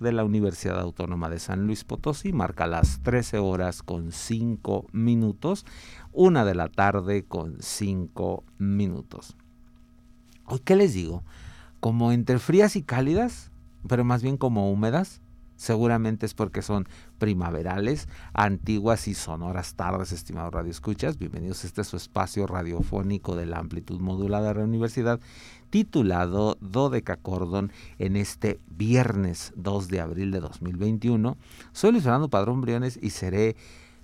De la Universidad Autónoma de San Luis Potosí marca las 13 horas con 5 minutos, una de la tarde con 5 minutos. Hoy, ¿qué les digo? Como entre frías y cálidas, pero más bien como húmedas, seguramente es porque son primaverales, antiguas y sonoras tardes, estimados radioescuchas. Bienvenidos a este su espacio radiofónico de la amplitud modulada de la universidad, titulado Cordón en este viernes 2 de abril de 2021. Soy Luis Fernando Padrón Briones y seré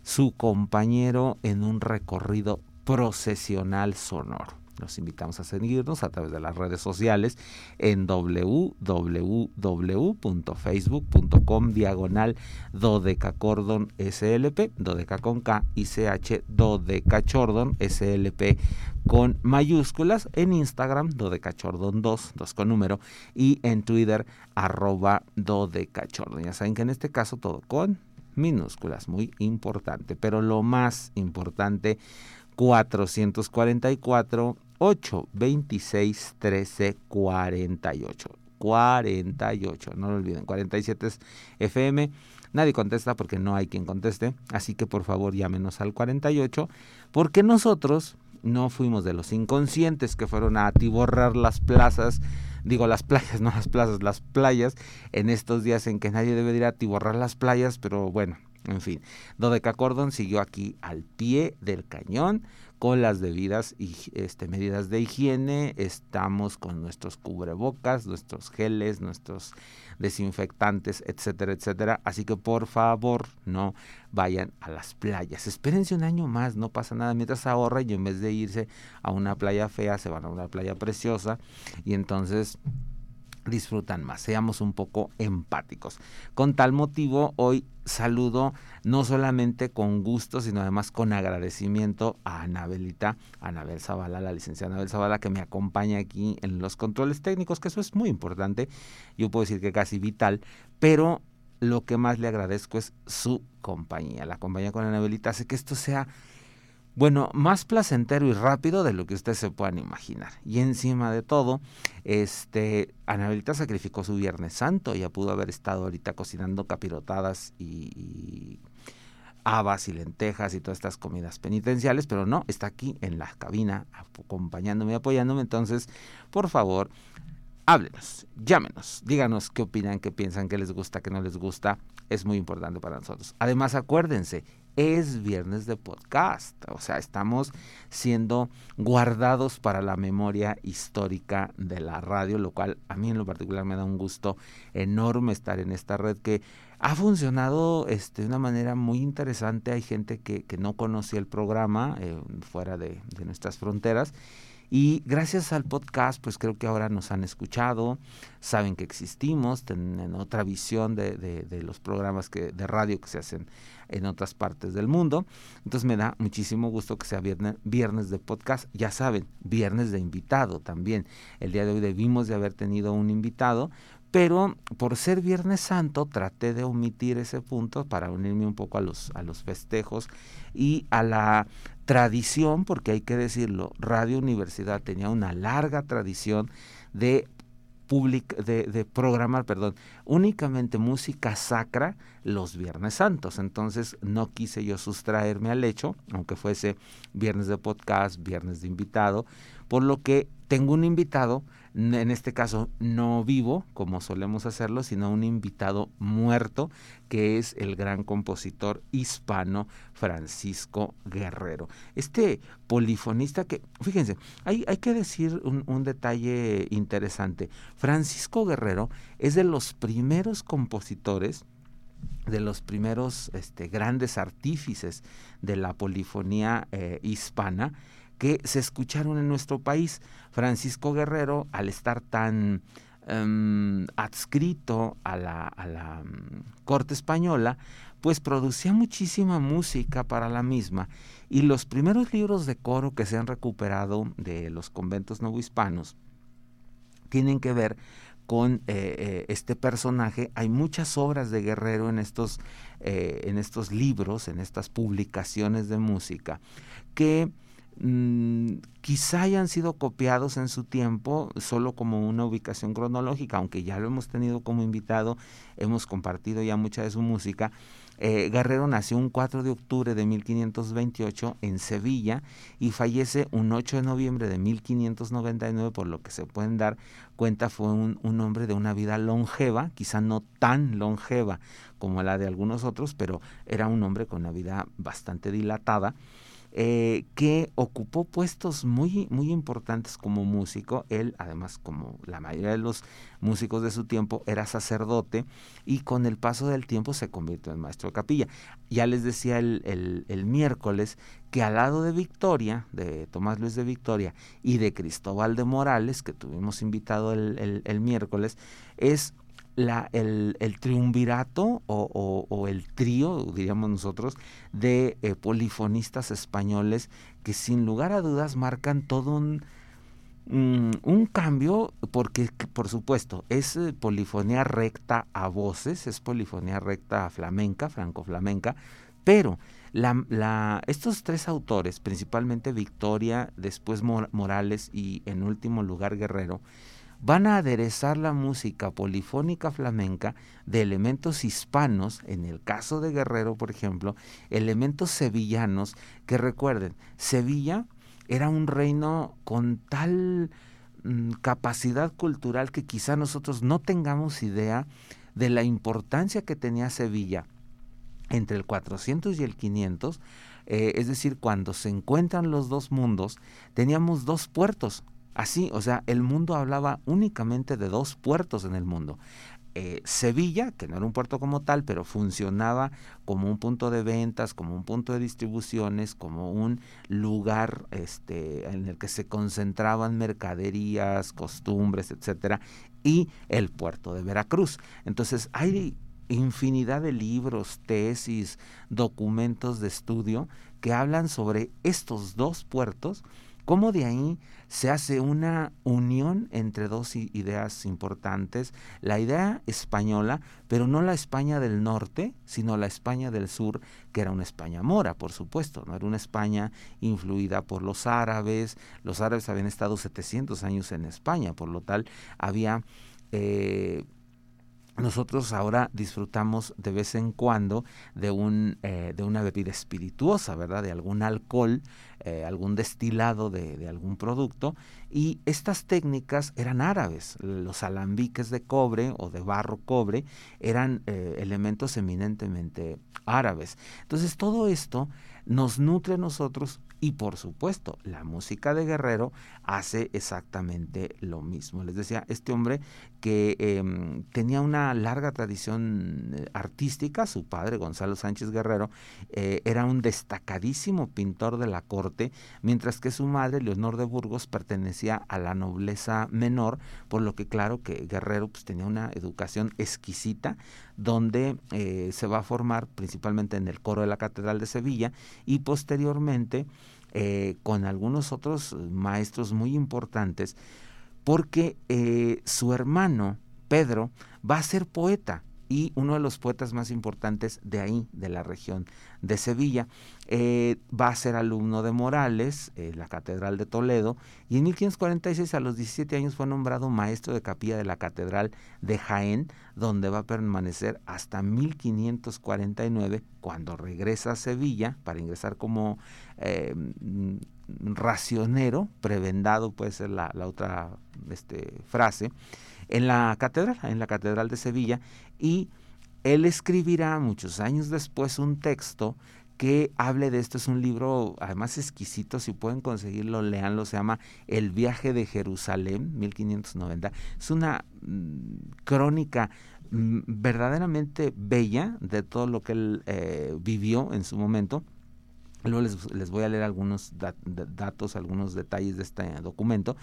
su compañero en un recorrido procesional sonoro. Los invitamos a seguirnos a través de las redes sociales en www.facebook.com diagonal dodecacordon slp, dodeca con K y CH dodecachordon slp con mayúsculas, en Instagram dodecachordon 2, 2 con número, y en Twitter arroba dodecachordon. Ya saben que en este caso todo con minúsculas, muy importante, pero lo más importante 444 8 26 13 48. 48, no lo olviden, 47 es FM. Nadie contesta porque no hay quien conteste, así que por favor llámenos al 48, porque nosotros no fuimos de los inconscientes que fueron a atiborrar las plazas, digo las playas, no las plazas, las playas, en estos días en que nadie debe ir a atiborrar las playas, pero bueno, en fin, Dodeca Cordon siguió aquí al pie del cañón con las debidas este, medidas de higiene, estamos con nuestros cubrebocas, nuestros geles, nuestros desinfectantes, etcétera, etcétera. Así que por favor no vayan a las playas. Espérense un año más, no pasa nada. Mientras ahorra y en vez de irse a una playa fea, se van a una playa preciosa y entonces disfrutan más. Seamos un poco empáticos. Con tal motivo, hoy saludo no solamente con gusto, sino además con agradecimiento a Anabelita, Anabel Zavala, la licenciada Anabel Zavala, que me acompaña aquí en los controles técnicos, que eso es muy importante, yo puedo decir que casi vital, pero lo que más le agradezco es su compañía. La compañía con Anabelita hace que esto sea bueno, más placentero y rápido de lo que ustedes se puedan imaginar. Y encima de todo, este, Anabelita sacrificó su Viernes Santo, ya pudo haber estado ahorita cocinando capirotadas y, habas y lentejas y todas estas comidas penitenciales, pero no, está aquí en la cabina acompañándome y apoyándome. Entonces, por favor, háblenos, llámenos, díganos qué opinan, qué piensan, qué les gusta, qué no les gusta. Es muy importante para nosotros. Además, acuérdense, es viernes de podcast. O sea, estamos siendo guardados para la memoria histórica de la radio, lo cual a mí en lo particular me da un gusto enorme estar en esta red que ha funcionado este, de una manera muy interesante. Hay gente que, que no conocía el programa eh, fuera de, de nuestras fronteras y gracias al podcast, pues creo que ahora nos han escuchado, saben que existimos, tienen otra visión de, de, los programas que, de radio que se hacen en otras partes del mundo. Entonces me da muchísimo gusto que sea viernes, de podcast. Ya saben, viernes de invitado también. El día de hoy debimos de haber tenido un invitado, pero por ser Viernes Santo traté de omitir ese punto para unirme un poco a los, a los festejos y a la tradición, porque hay que decirlo, Radio Universidad tenía una larga tradición de de, de, programar, perdón, únicamente música sacra los Viernes Santos. Entonces no quise yo sustraerme al hecho, aunque fuese viernes de podcast, viernes de invitado, por lo que tengo un invitado, en este caso no vivo, como solemos hacerlo, sino un invitado muerto, que es el gran compositor hispano Francisco Guerrero. Este polifonista que, fíjense, hay, hay que decir un, un detalle interesante. Francisco Guerrero es de los primeros compositores, de los primeros este, grandes artífices de la polifonía eh, hispana que se escucharon en nuestro país. Francisco Guerrero, al estar tan em, adscrito a la, a la mm, corte española, pues producía muchísima música para la misma y los primeros libros de coro que se han recuperado de los conventos novohispanos tienen que ver con eh, eh, este personaje. Hay muchas obras de Guerrero en estos, eh, en estos libros, en estas publicaciones de música, que mm, quizá hayan sido copiados en su tiempo solo como una ubicación cronológica, aunque ya lo hemos tenido como invitado, hemos compartido ya mucha de su música eh, Guerrero nació un 4 de octubre de 1528 en Sevilla y fallece un 8 de noviembre de 1599, por lo que se pueden dar cuenta fue un, un hombre de una vida longeva, quizá no tan longeva como la de algunos otros, pero era un hombre con una vida bastante dilatada. Eh, que ocupó puestos muy, muy importantes como músico. Él, además, como la mayoría de los músicos de su tiempo, era sacerdote y con el paso del tiempo se convirtió en maestro de capilla. Ya les decía el, el, miércoles que al lado de Victoria, de Tomás Luis de Victoria y de Cristóbal de Morales, que tuvimos invitado el, el miércoles, es la, el, el, triunvirato o, el trío, diríamos nosotros, de eh, polifonistas españoles que sin lugar a dudas marcan todo un, mm, un cambio, porque por supuesto es eh, polifonía recta a voces, es polifonía recta a flamenca, franco-flamenca, pero la, la, estos tres autores, principalmente Victoria, después Morales y en último lugar Guerrero, van a aderezar la música polifónica flamenca de elementos hispanos, en el caso de Guerrero, por ejemplo, elementos sevillanos, que recuerden, Sevilla era un reino con tal mm, capacidad cultural que quizá nosotros no tengamos idea de la importancia que tenía Sevilla entre el 400 y el 500, eh, es decir, cuando se encuentran los dos mundos, teníamos dos puertos, Así, o sea, el mundo hablaba únicamente de dos puertos en el mundo. Eh, Sevilla, que no era un puerto como tal, pero funcionaba como un punto de ventas, como un punto de distribuciones, como un lugar este, en el que se concentraban mercaderías, costumbres, etcétera, y el puerto de Veracruz. Entonces hay infinidad de libros, tesis, documentos de estudio que hablan sobre estos dos puertos cómo de ahí se hace una unión entre dos ideas importantes, la idea española, pero no la España del norte, sino la España del sur, que era una España mora, por supuesto, no era una España influida por los árabes, los árabes habían estado 700 años en España, por lo tal había... Eh, nosotros ahora disfrutamos de vez en cuando de, un, eh, de una bebida espirituosa, ¿verdad? De algún alcohol, eh, algún destilado de, de, algún producto. Y estas técnicas eran árabes. Los alambiques de cobre o de barro cobre eran eh, elementos eminentemente árabes. Entonces todo esto nos nutre a nosotros y por supuesto, la música de Guerrero hace exactamente lo mismo. Les decía, este hombre que em, tenía una larga tradición eh, artística, su padre, Gonzalo Sánchez Guerrero, eh, era un destacadísimo pintor de la corte, mientras que su madre, Leonor de Burgos, pertenecía a la nobleza menor, por lo que claro que Guerrero pues, tenía una educación exquisita, donde eh, se va a formar principalmente en el coro de la Catedral de Sevilla y posteriormente con algunos otros maestros muy importantes, porque eh, su hermano Pedro va a ser poeta y uno de los poetas más importantes de ahí, de la región de Sevilla. Eh, va a ser alumno de Morales, eh, la Catedral de Toledo, y en 1546 a los 17 años fue nombrado maestro de capilla de la Catedral de Jaén, donde va a permanecer hasta 1549, cuando regresa a Sevilla para ingresar como eh, racionero, prebendado puede ser la, otra este, frase, en la catedral, en la catedral de Sevilla, y él escribirá muchos años después un texto que hable de esto. Es un libro, además exquisito, si pueden conseguirlo, leanlo. Se llama El viaje de Jerusalén, 1590. Es una mm, crónica mm, verdaderamente bella de todo lo que él eh, vivió en su momento Luego les, voy a leer algunos datos, algunos detalles de este documento.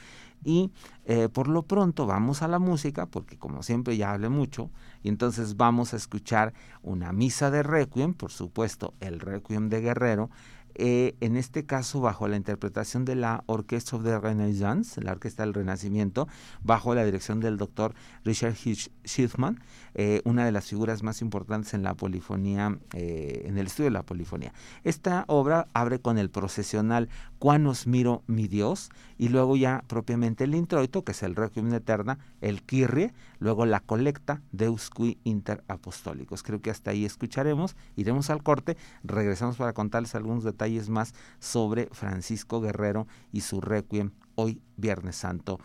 Y eh, por lo pronto vamos a la música, porque como siempre ya hablé mucho, y entonces vamos a escuchar una misa de Requiem, por supuesto, el Requiem de Guerrero, eh, en este caso bajo la interpretación de la Orchestra of the Renaissance, la Orquesta del Renacimiento, bajo la dirección del doctor Richard Schiffman, eh, una de las figuras más importantes en la polifonía, eh, en el estudio de la polifonía. Esta obra abre con el procesional Cuanos miro mi Dios, y luego ya propiamente el introito, que es el Requiem Eterna, el Kyrie, luego la colecta Deus qui inter apostólicos. Creo que hasta ahí escucharemos, iremos al corte, regresamos para contarles algunos detalles más sobre Francisco Guerrero y su requiem hoy Viernes Santo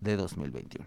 de 2021.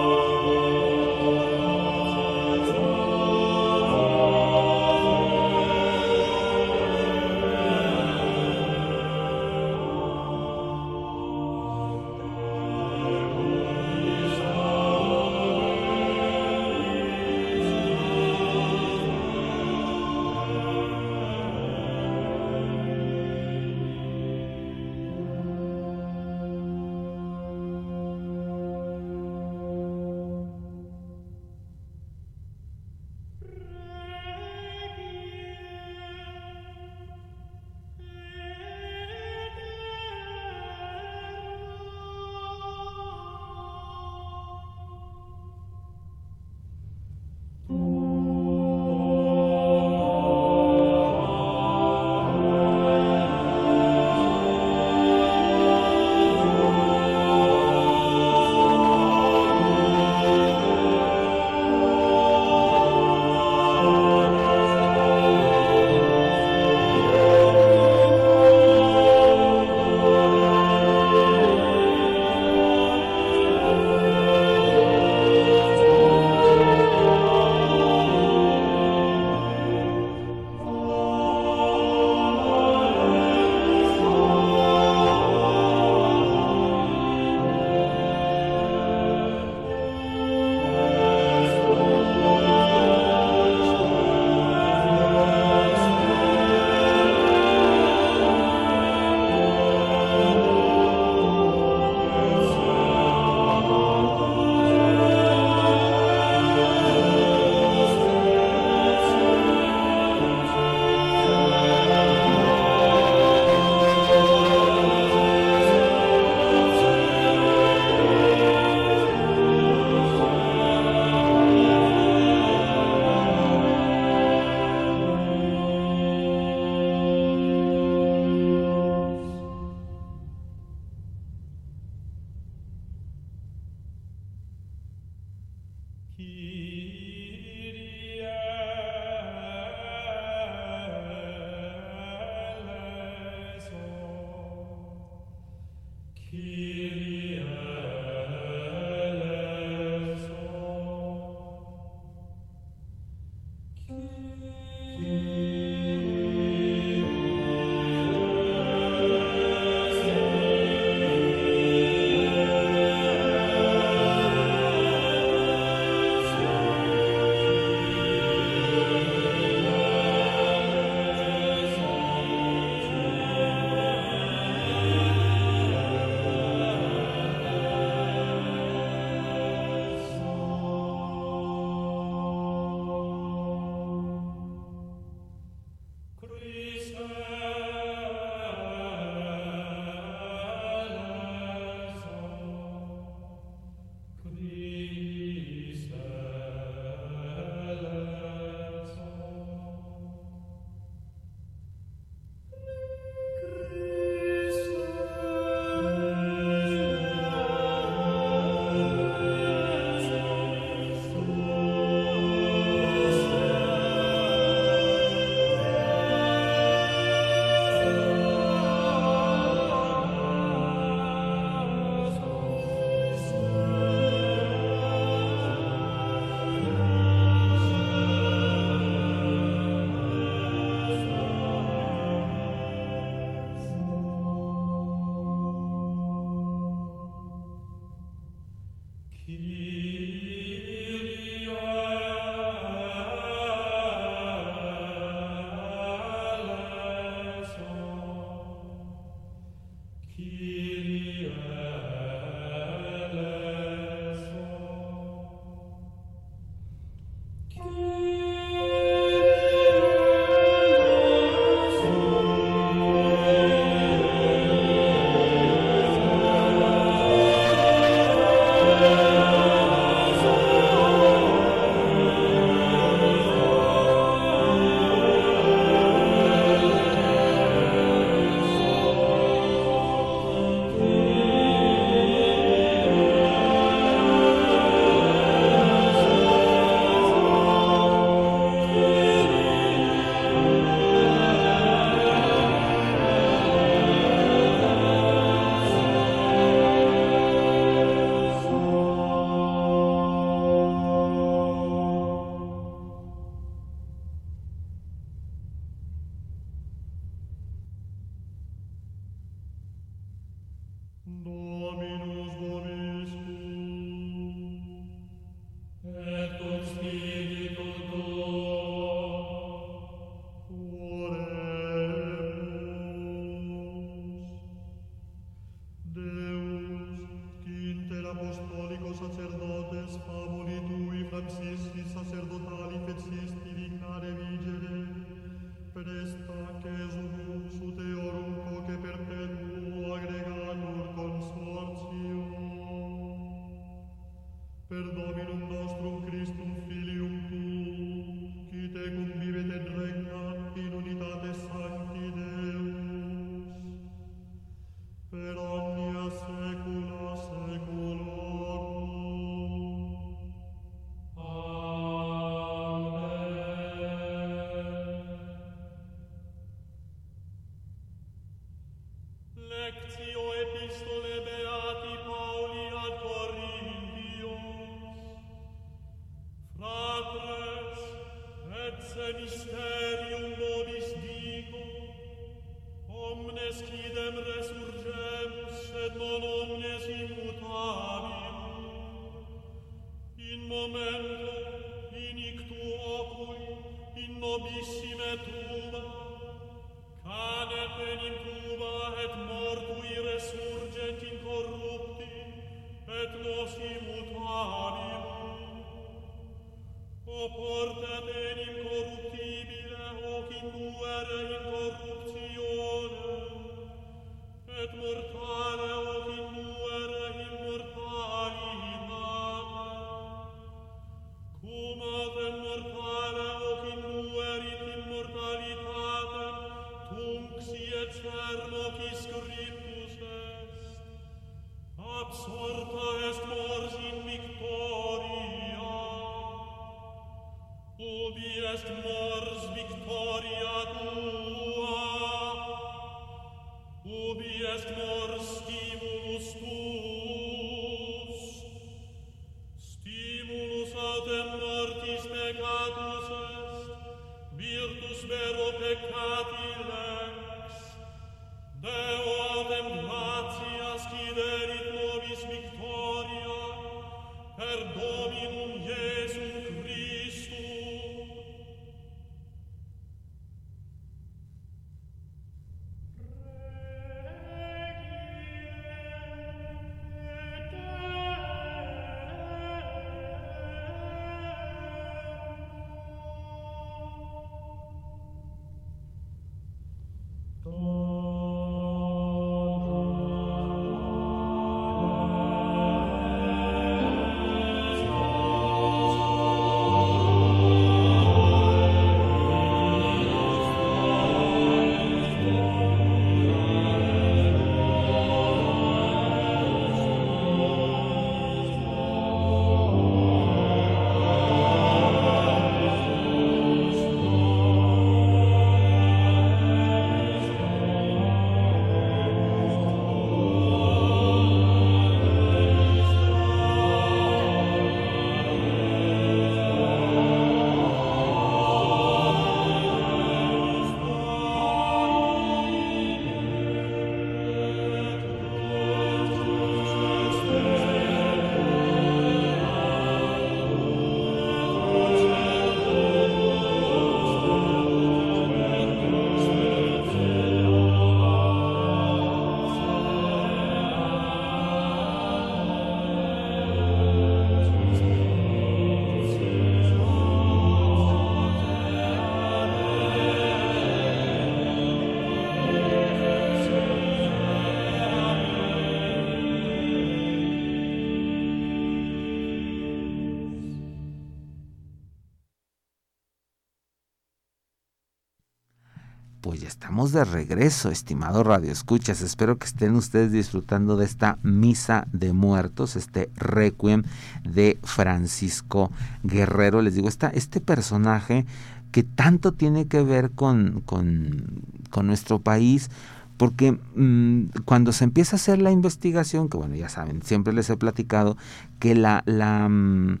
Estamos de regreso, estimado Radio Escuchas. Espero que estén ustedes disfrutando de esta misa de muertos, este requiem de Francisco Guerrero. Les digo, está este personaje que tanto tiene que ver con, con, nuestro país, porque mm, cuando se empieza a hacer la investigación, que bueno, ya saben, siempre les he platicado que la, la mm,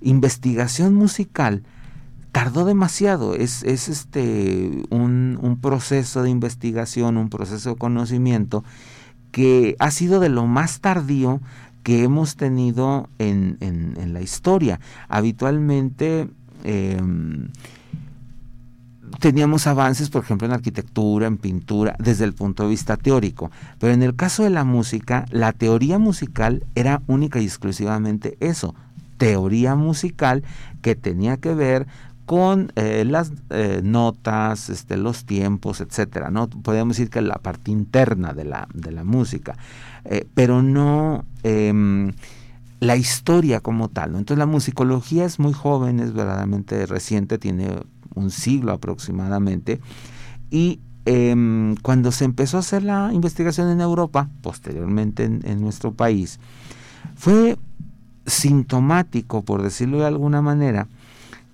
investigación musical, tardó demasiado. Es, es este un, proceso de investigación, un proceso de conocimiento que ha sido de lo más tardío que hemos tenido en, en, la historia. Habitualmente em, teníamos avances, por ejemplo, en arquitectura, en pintura, desde el punto de vista teórico. Pero en el caso de la música, la teoría musical era única y exclusivamente eso, teoría musical que tenía que ver con eh, las eh, notas, este, los tiempos, etcétera, ¿no? Podemos decir que la parte interna de la, de la música, eh, pero no em, la historia como tal. Entonces la musicología es muy joven, es verdaderamente reciente, tiene un siglo aproximadamente, y em, cuando se empezó a hacer la investigación en Europa, posteriormente en nuestro país, fue sintomático, por decirlo de alguna manera,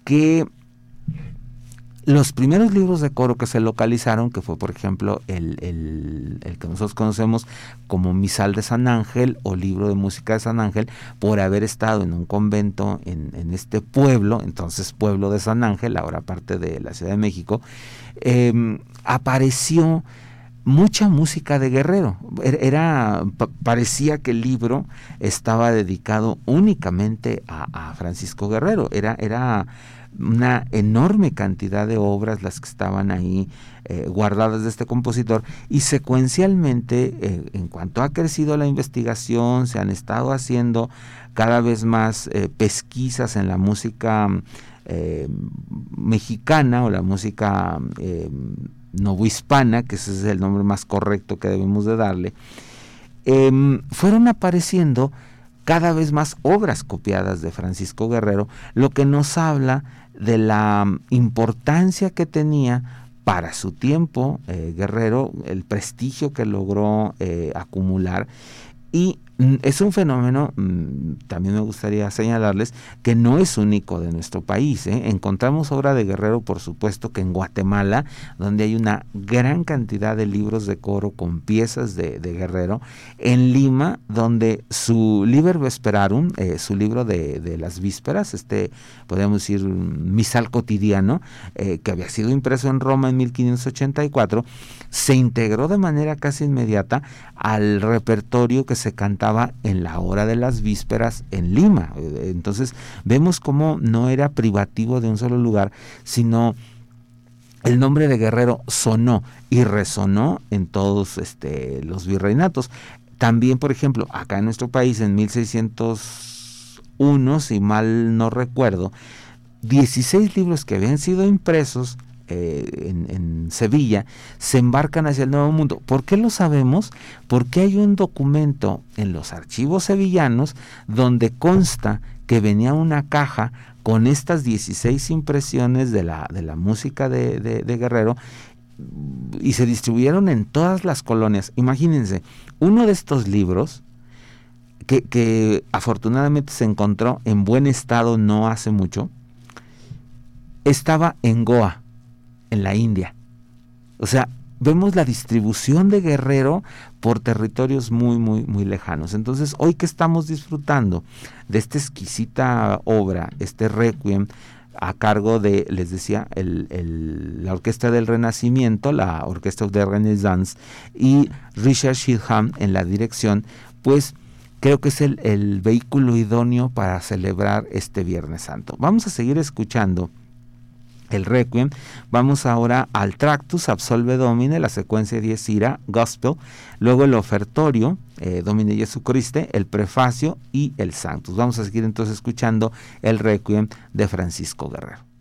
que los primeros libros de coro que se localizaron, que fue por ejemplo el, que nosotros conocemos como Misal de San Ángel o Libro de Música de San Ángel, por haber estado en un convento en, este pueblo, entonces pueblo de San Ángel, ahora parte de la Ciudad de México, em, apareció mucha música de Guerrero. Er, era, parecía que el libro estaba dedicado únicamente a, a Francisco Guerrero. Era, era una enorme cantidad de obras las que estaban ahí eh, guardadas de este compositor y secuencialmente eh, en cuanto ha crecido la investigación se han estado haciendo cada vez más eh, pesquisas en la música mexicana o la música novohispana que ese es el nombre más correcto que debemos de darle em, fueron apareciendo cada vez más obras copiadas de Francisco Guerrero, lo que nos habla de la importancia que tenía para su tiempo eh, Guerrero, el prestigio que logró eh, acumular y Mm, es un fenómeno, mm, también me gustaría señalarles, que no es único de nuestro país. ¿eh? Encontramos obra de Guerrero, por supuesto, que en Guatemala, donde hay una gran cantidad de libros de coro con piezas de, Guerrero. En Lima, donde su Liber Vesperarum, eh, su libro de, las vísperas, este, podríamos decir, misal cotidiano, eh, que había sido impreso en Roma en 1584, se integró de manera casi inmediata al repertorio que se cantaba en la hora de las vísperas en Lima. Entonces vemos cómo no era privativo de un solo lugar, sino el nombre de Guerrero sonó y resonó en todos este, los virreinatos. También, por ejemplo, acá en nuestro país en 1601, si mal no recuerdo, 16 libros que habían sido impresos eh, en, Sevilla, se embarcan hacia el Nuevo Mundo. ¿Por qué lo sabemos? Porque hay un documento en los archivos sevillanos donde consta que venía una caja con estas 16 impresiones de la, de la música de, de Guerrero y se distribuyeron en todas las colonias. Imagínense, uno de estos libros, que, que, afortunadamente se encontró en buen estado no hace mucho, estaba en Goa, en la India. O sea, vemos la distribución de Guerrero por territorios muy, muy, muy lejanos. Entonces, hoy que estamos disfrutando de esta exquisita obra, este requiem, a cargo de, les decía, la Orquesta del Renacimiento, la Orquesta de Renaissance, y Richard Sheetham en la dirección, pues creo que es el vehículo idóneo para celebrar este Viernes Santo. Vamos a seguir escuchando el Requiem. Vamos ahora al Tractus, Absolve Domine, la secuencia 10 Ira, Gospel, luego el Ofertorio, eh, Domine Jesucriste, el Prefacio y el Sanctus. Vamos a seguir entonces escuchando el Requiem de Francisco Guerrero.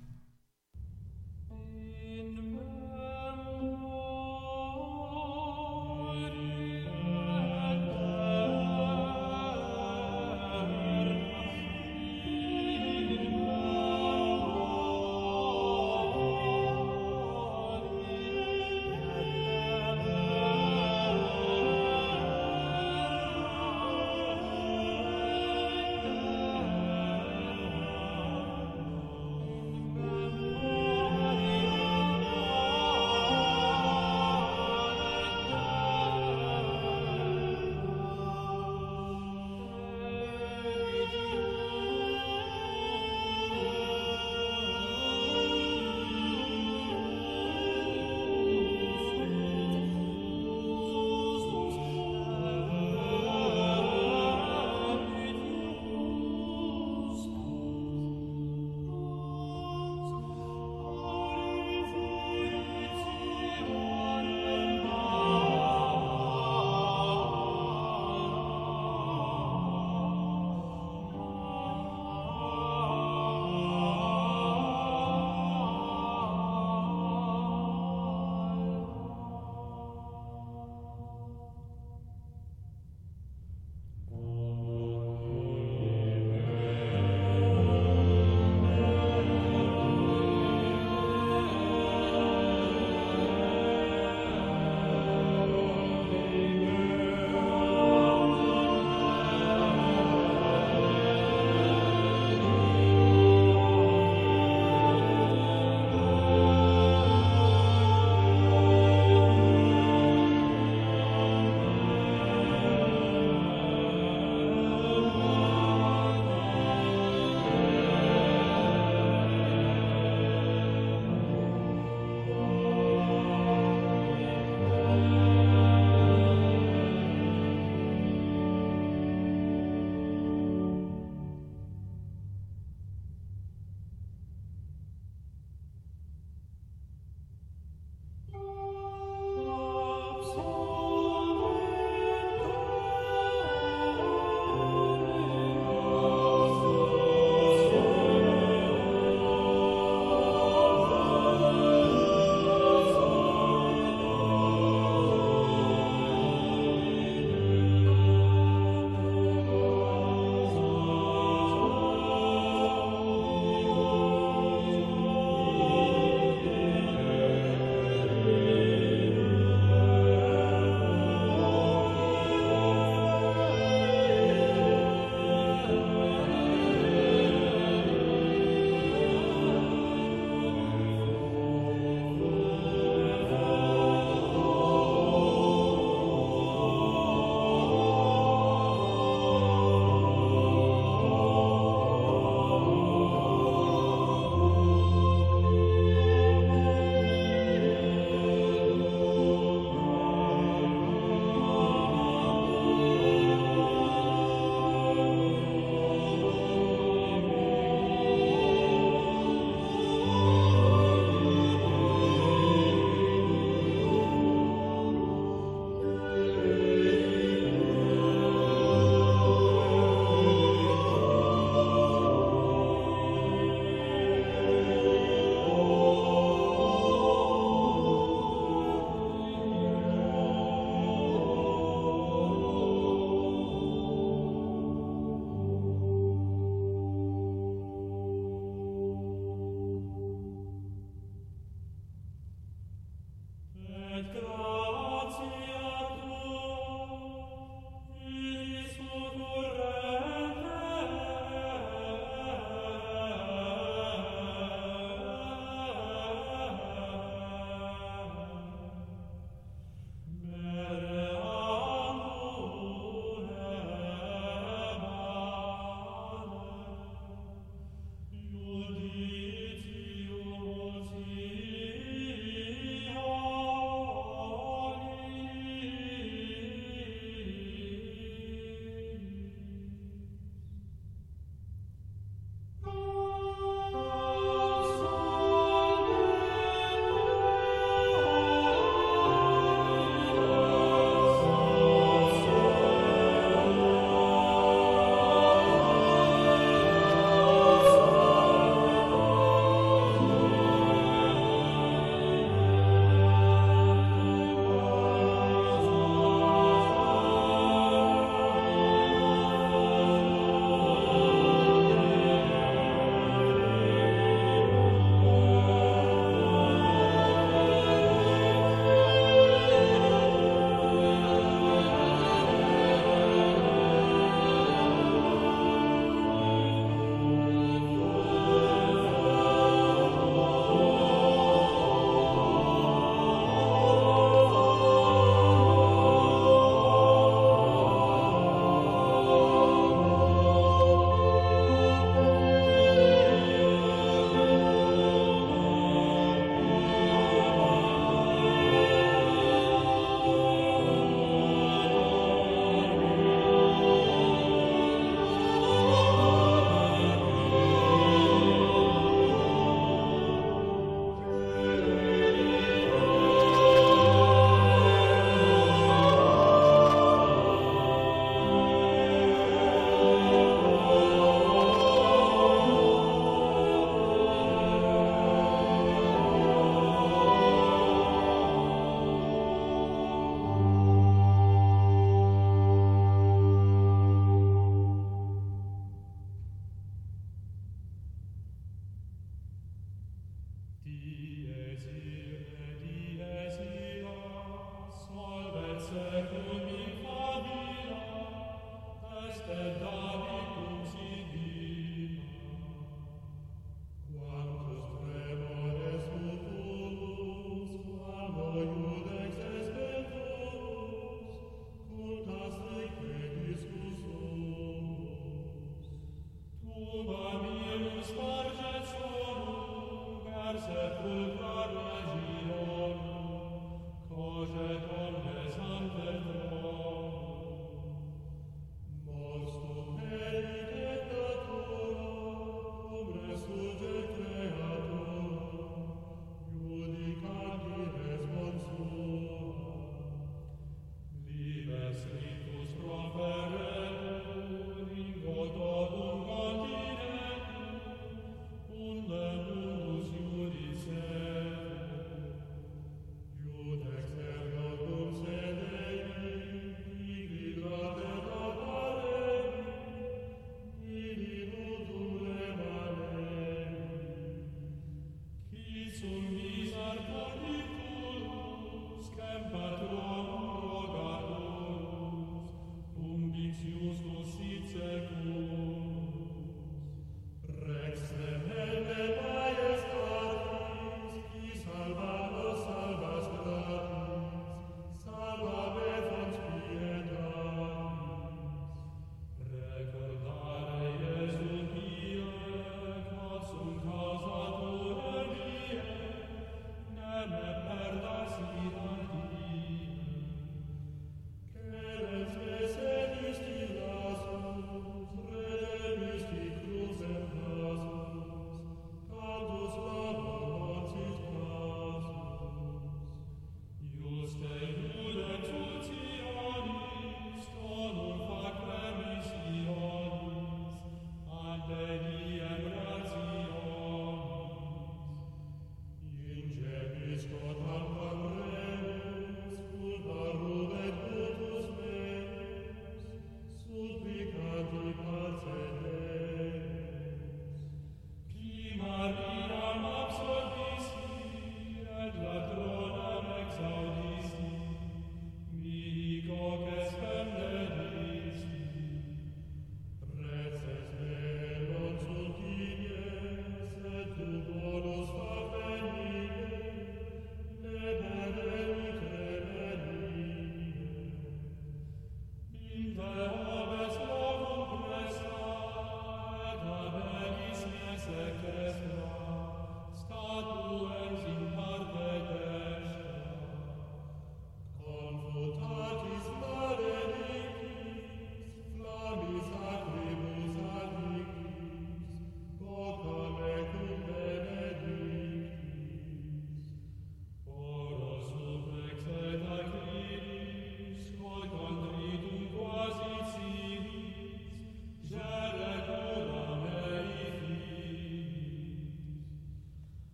secum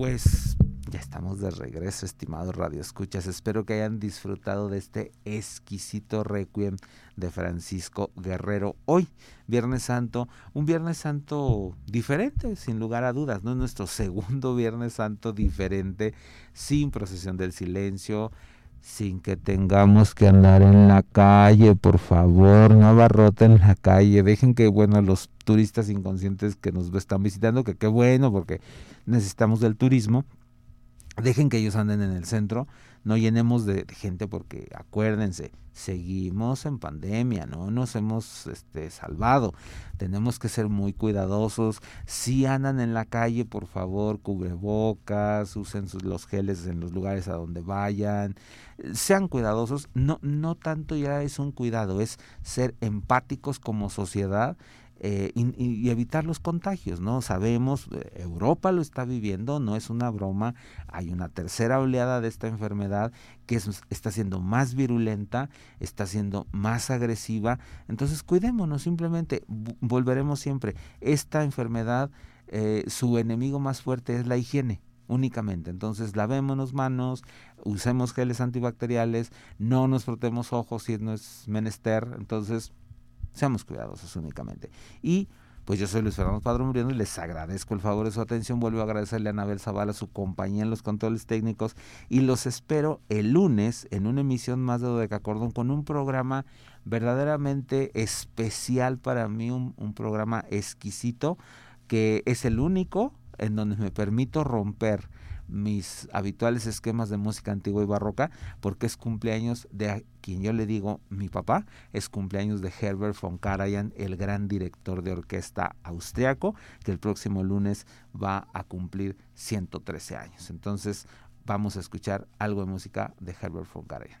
Pues ya estamos de regreso, estimados radioescuchas. Espero que hayan disfrutado de este exquisito requiem de Francisco Guerrero. Hoy, Viernes Santo, un Viernes Santo diferente, sin lugar a dudas, ¿no? Nuestro segundo Viernes Santo diferente, sin procesión del silencio, sin que tengamos que andar en la calle, por favor, no abarroten la calle, dejen que, bueno, los turistas inconscientes que nos están visitando, que qué bueno, porque necesitamos del turismo, dejen que ellos anden en el centro, no llenemos de, gente porque acuérdense, seguimos en pandemia, no nos hemos este, salvado, tenemos que ser muy cuidadosos, si andan en la calle, por favor, cubrebocas, usen sus, los geles en los lugares a donde vayan, sean cuidadosos, no, no tanto ya es un cuidado, es ser empáticos como sociedad eh, y, evitar los contagios, ¿no? Sabemos, eh, Europa lo está viviendo, no es una broma, hay una tercera oleada de esta enfermedad que está siendo más virulenta, está siendo más agresiva, entonces cuidémonos, simplemente volveremos siempre. Esta enfermedad, eh, su enemigo más fuerte es la higiene únicamente. Entonces, lavémonos manos, usemos geles antibacteriales, no nos frotemos ojos si no es menester. Entonces, Seamos cuidadosos únicamente. Y pues yo soy Luis Fernando Padrón Muriendo y les agradezco el favor de su atención. Vuelvo a agradecerle a Anabel Zavala su compañía en los controles técnicos y los espero el lunes en una emisión más de Dodeca Cordón con un programa verdaderamente especial para mí, un, un programa exquisito que es el único en donde me permito romper mis habituales esquemas de música antigua y barroca, porque es cumpleaños de quien yo le digo mi papá, es cumpleaños de Herbert von Karajan, el gran director de orquesta austriaco, que el próximo lunes va a cumplir 113 años. Entonces vamos a escuchar algo de música de Herbert von Karajan.